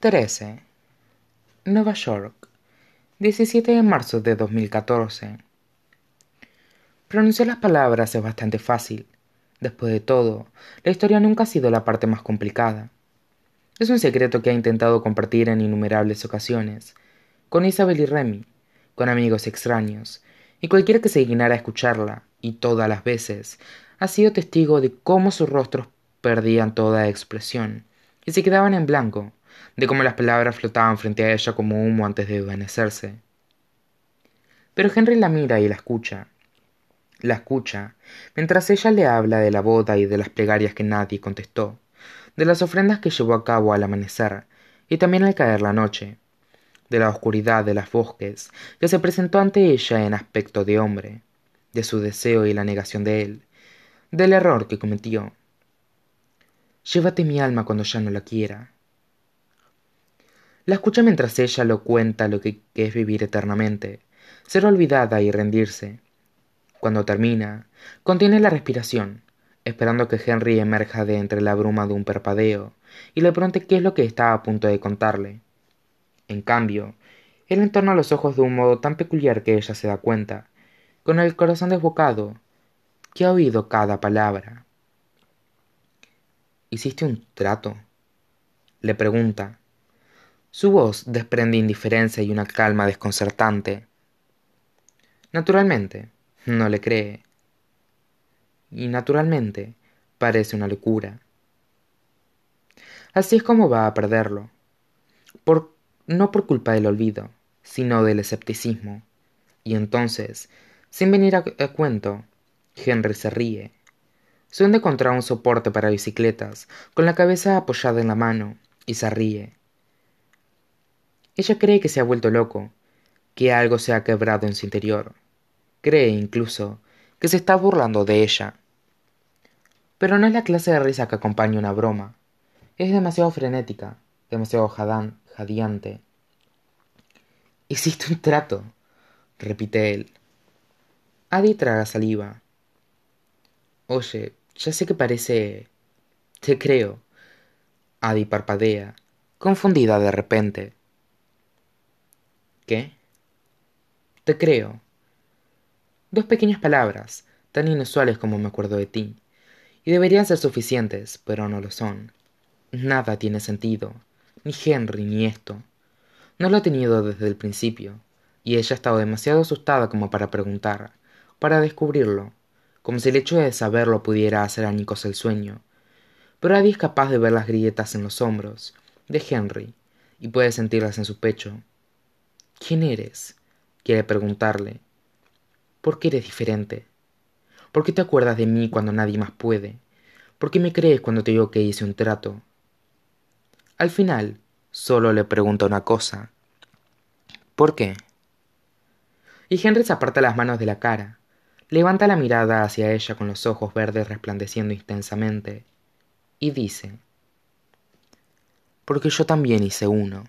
13. Nueva York, 17 de marzo de 2014. Pronunciar las palabras es bastante fácil. Después de todo, la historia nunca ha sido la parte más complicada. Es un secreto que ha intentado compartir en innumerables ocasiones, con Isabel y Remy, con amigos extraños, y cualquiera que se dignara a escucharla, y todas las veces, ha sido testigo de cómo sus rostros perdían toda expresión, y se quedaban en blanco, de cómo las palabras flotaban frente a ella como humo antes de desvanecerse. Pero Henry la mira y la escucha. La escucha, mientras ella le habla de la boda y de las plegarias que nadie contestó, de las ofrendas que llevó a cabo al amanecer y también al caer la noche, de la oscuridad de las bosques que se presentó ante ella en aspecto de hombre, de su deseo y la negación de él, del error que cometió. Llévate mi alma cuando ya no la quiera. La escucha mientras ella lo cuenta lo que, es vivir eternamente, ser olvidada y rendirse. Cuando termina, contiene la respiración, esperando que Henry emerja de entre la bruma de un perpadeo y le pregunte qué es lo que está a punto de contarle. En cambio, él entorna los ojos de un modo tan peculiar que ella se da cuenta, con el corazón desbocado, que ha oído cada palabra. ¿Hiciste un trato? le pregunta. Su voz desprende indiferencia y una calma desconcertante. Naturalmente, no le cree. Y naturalmente, parece una locura. Así es como va a perderlo. Por, no por culpa del olvido, sino del escepticismo. Y entonces, sin venir a, a cuento, Henry se ríe. Se hunde contra un soporte para bicicletas, con la cabeza apoyada en la mano, y se ríe. Ella cree que se ha vuelto loco, que algo se ha quebrado en su interior. Cree incluso que se está burlando de ella. Pero no es la clase de risa que acompaña una broma. Es demasiado frenética, demasiado jadán, jadeante. Hiciste un trato, repite él. Adi traga saliva. Oye, ya sé que parece... Te creo. Adi parpadea, confundida de repente. ¿Qué? Te creo. Dos pequeñas palabras, tan inusuales como me acuerdo de ti, y deberían ser suficientes, pero no lo son. Nada tiene sentido, ni Henry ni esto. No lo ha tenido desde el principio, y ella ha estado demasiado asustada como para preguntar, para descubrirlo, como si el hecho de saberlo pudiera hacer añicos el sueño. Pero nadie es capaz de ver las grietas en los hombros de Henry y puede sentirlas en su pecho. ¿Quién eres? quiere preguntarle. ¿Por qué eres diferente? ¿Por qué te acuerdas de mí cuando nadie más puede? ¿Por qué me crees cuando te digo que hice un trato? Al final, solo le pregunta una cosa. ¿Por qué? Y Henry se aparta las manos de la cara, Levanta la mirada hacia ella con los ojos verdes resplandeciendo intensamente y dice, porque yo también hice uno.